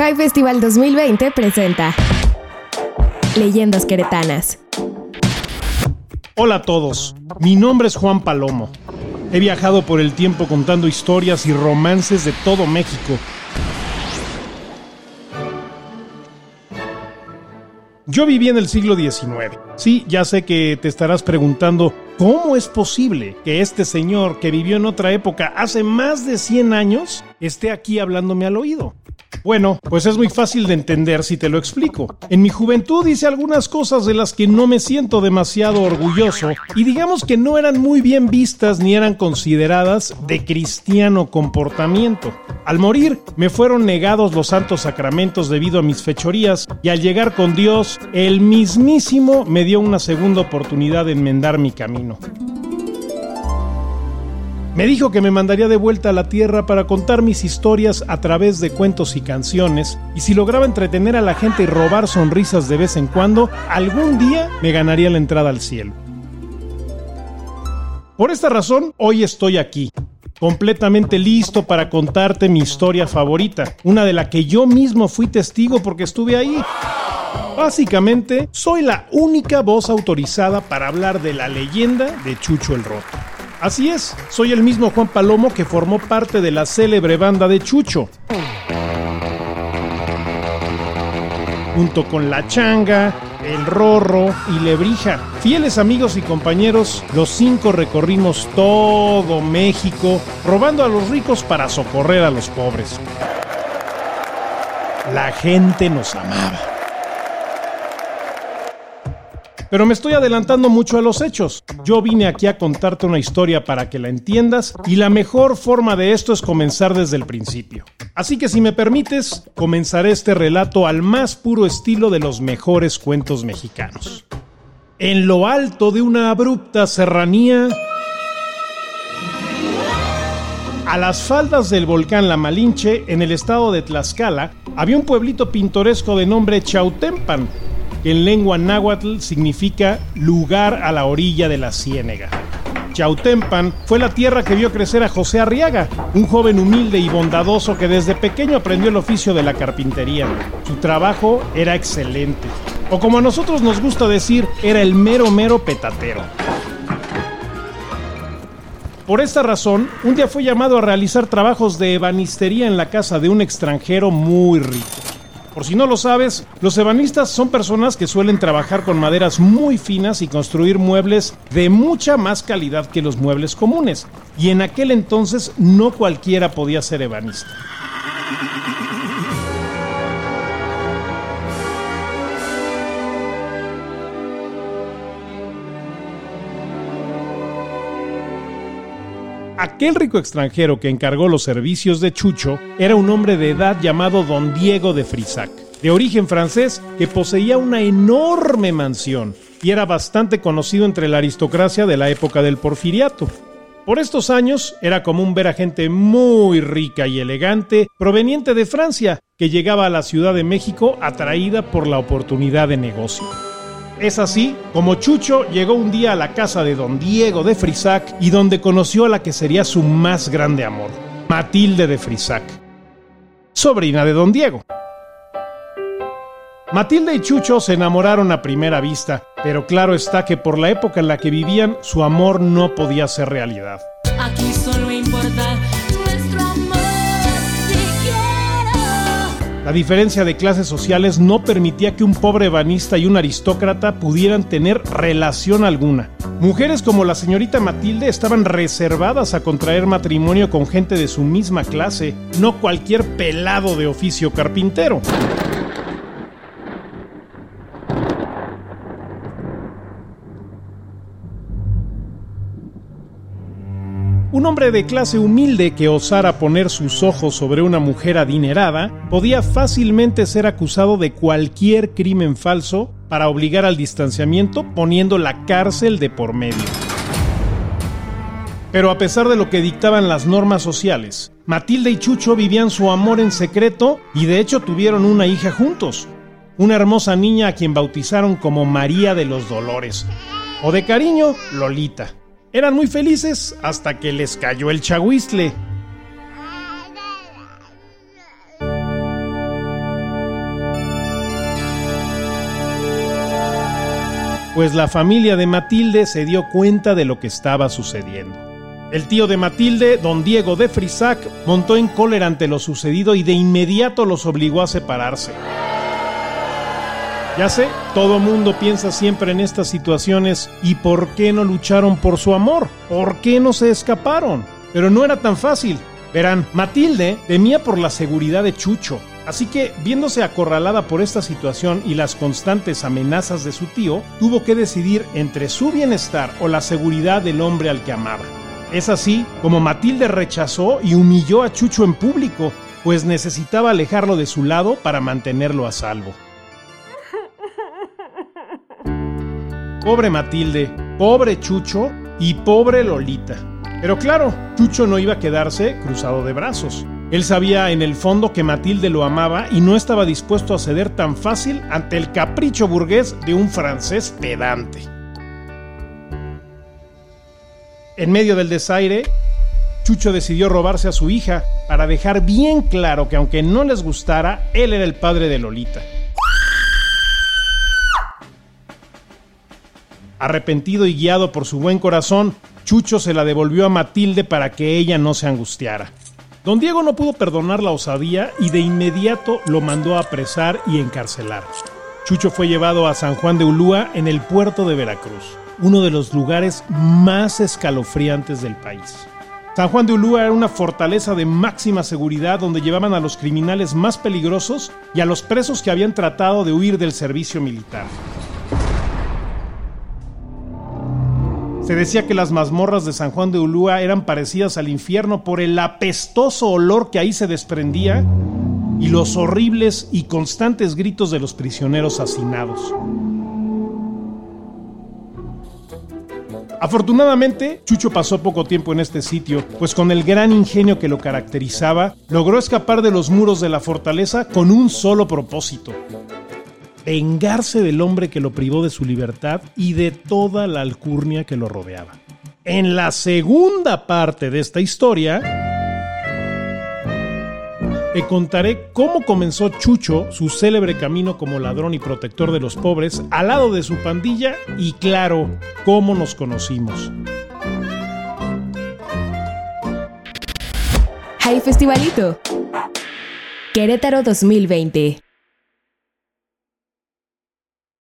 High Festival 2020 presenta Leyendas Queretanas. Hola a todos, mi nombre es Juan Palomo. He viajado por el tiempo contando historias y romances de todo México. Yo viví en el siglo XIX. Sí, ya sé que te estarás preguntando, ¿cómo es posible que este señor que vivió en otra época hace más de 100 años esté aquí hablándome al oído? Bueno, pues es muy fácil de entender si te lo explico. En mi juventud hice algunas cosas de las que no me siento demasiado orgulloso y digamos que no eran muy bien vistas ni eran consideradas de cristiano comportamiento. Al morir me fueron negados los santos sacramentos debido a mis fechorías y al llegar con Dios, el mismísimo me dio una segunda oportunidad de enmendar mi camino. Me dijo que me mandaría de vuelta a la Tierra para contar mis historias a través de cuentos y canciones, y si lograba entretener a la gente y robar sonrisas de vez en cuando, algún día me ganaría la entrada al cielo. Por esta razón, hoy estoy aquí, completamente listo para contarte mi historia favorita, una de la que yo mismo fui testigo porque estuve ahí. Básicamente, soy la única voz autorizada para hablar de la leyenda de Chucho el Roto. Así es, soy el mismo Juan Palomo que formó parte de la célebre banda de Chucho. Junto con La Changa, El Rorro y Lebrija. Fieles amigos y compañeros, los cinco recorrimos todo México, robando a los ricos para socorrer a los pobres. La gente nos amaba. Pero me estoy adelantando mucho a los hechos. Yo vine aquí a contarte una historia para que la entiendas y la mejor forma de esto es comenzar desde el principio. Así que si me permites, comenzaré este relato al más puro estilo de los mejores cuentos mexicanos. En lo alto de una abrupta serranía, a las faldas del volcán La Malinche, en el estado de Tlaxcala, había un pueblito pintoresco de nombre Chautempan, en lengua náhuatl significa lugar a la orilla de la ciénega. Chautempan fue la tierra que vio crecer a José Arriaga, un joven humilde y bondadoso que desde pequeño aprendió el oficio de la carpintería. Su trabajo era excelente, o como a nosotros nos gusta decir, era el mero mero petatero. Por esta razón, un día fue llamado a realizar trabajos de ebanistería en la casa de un extranjero muy rico. Por si no lo sabes, los ebanistas son personas que suelen trabajar con maderas muy finas y construir muebles de mucha más calidad que los muebles comunes. Y en aquel entonces no cualquiera podía ser ebanista. Aquel rico extranjero que encargó los servicios de Chucho era un hombre de edad llamado Don Diego de Frisac, de origen francés que poseía una enorme mansión y era bastante conocido entre la aristocracia de la época del porfiriato. Por estos años era común ver a gente muy rica y elegante proveniente de Francia que llegaba a la Ciudad de México atraída por la oportunidad de negocio. Es así como Chucho llegó un día a la casa de don Diego de Frisac y donde conoció a la que sería su más grande amor, Matilde de Frisac, sobrina de don Diego. Matilde y Chucho se enamoraron a primera vista, pero claro está que por la época en la que vivían su amor no podía ser realidad. Aquí solo importa La diferencia de clases sociales no permitía que un pobre ebanista y un aristócrata pudieran tener relación alguna. Mujeres como la señorita Matilde estaban reservadas a contraer matrimonio con gente de su misma clase, no cualquier pelado de oficio carpintero. Un hombre de clase humilde que osara poner sus ojos sobre una mujer adinerada podía fácilmente ser acusado de cualquier crimen falso para obligar al distanciamiento poniendo la cárcel de por medio. Pero a pesar de lo que dictaban las normas sociales, Matilde y Chucho vivían su amor en secreto y de hecho tuvieron una hija juntos, una hermosa niña a quien bautizaron como María de los Dolores, o de cariño, Lolita. Eran muy felices hasta que les cayó el chagüistle. Pues la familia de Matilde se dio cuenta de lo que estaba sucediendo. El tío de Matilde, don Diego de Frisac, montó en cólera ante lo sucedido y de inmediato los obligó a separarse. Ya sé, todo mundo piensa siempre en estas situaciones, ¿y por qué no lucharon por su amor? ¿Por qué no se escaparon? Pero no era tan fácil. Verán, Matilde temía por la seguridad de Chucho, así que, viéndose acorralada por esta situación y las constantes amenazas de su tío, tuvo que decidir entre su bienestar o la seguridad del hombre al que amaba. Es así como Matilde rechazó y humilló a Chucho en público, pues necesitaba alejarlo de su lado para mantenerlo a salvo. Pobre Matilde, pobre Chucho y pobre Lolita. Pero claro, Chucho no iba a quedarse cruzado de brazos. Él sabía en el fondo que Matilde lo amaba y no estaba dispuesto a ceder tan fácil ante el capricho burgués de un francés pedante. En medio del desaire, Chucho decidió robarse a su hija para dejar bien claro que aunque no les gustara, él era el padre de Lolita. Arrepentido y guiado por su buen corazón, Chucho se la devolvió a Matilde para que ella no se angustiara. Don Diego no pudo perdonar la osadía y de inmediato lo mandó a apresar y encarcelar. Chucho fue llevado a San Juan de Ulúa en el puerto de Veracruz, uno de los lugares más escalofriantes del país. San Juan de Ulúa era una fortaleza de máxima seguridad donde llevaban a los criminales más peligrosos y a los presos que habían tratado de huir del servicio militar. Se decía que las mazmorras de San Juan de Ulúa eran parecidas al infierno por el apestoso olor que ahí se desprendía y los horribles y constantes gritos de los prisioneros hacinados. Afortunadamente, Chucho pasó poco tiempo en este sitio, pues con el gran ingenio que lo caracterizaba, logró escapar de los muros de la fortaleza con un solo propósito, vengarse del hombre que lo privó de su libertad y de toda la alcurnia que lo rodeaba. En la segunda parte de esta historia, te contaré cómo comenzó Chucho su célebre camino como ladrón y protector de los pobres al lado de su pandilla y claro, cómo nos conocimos. Hay Festivalito. Querétaro 2020.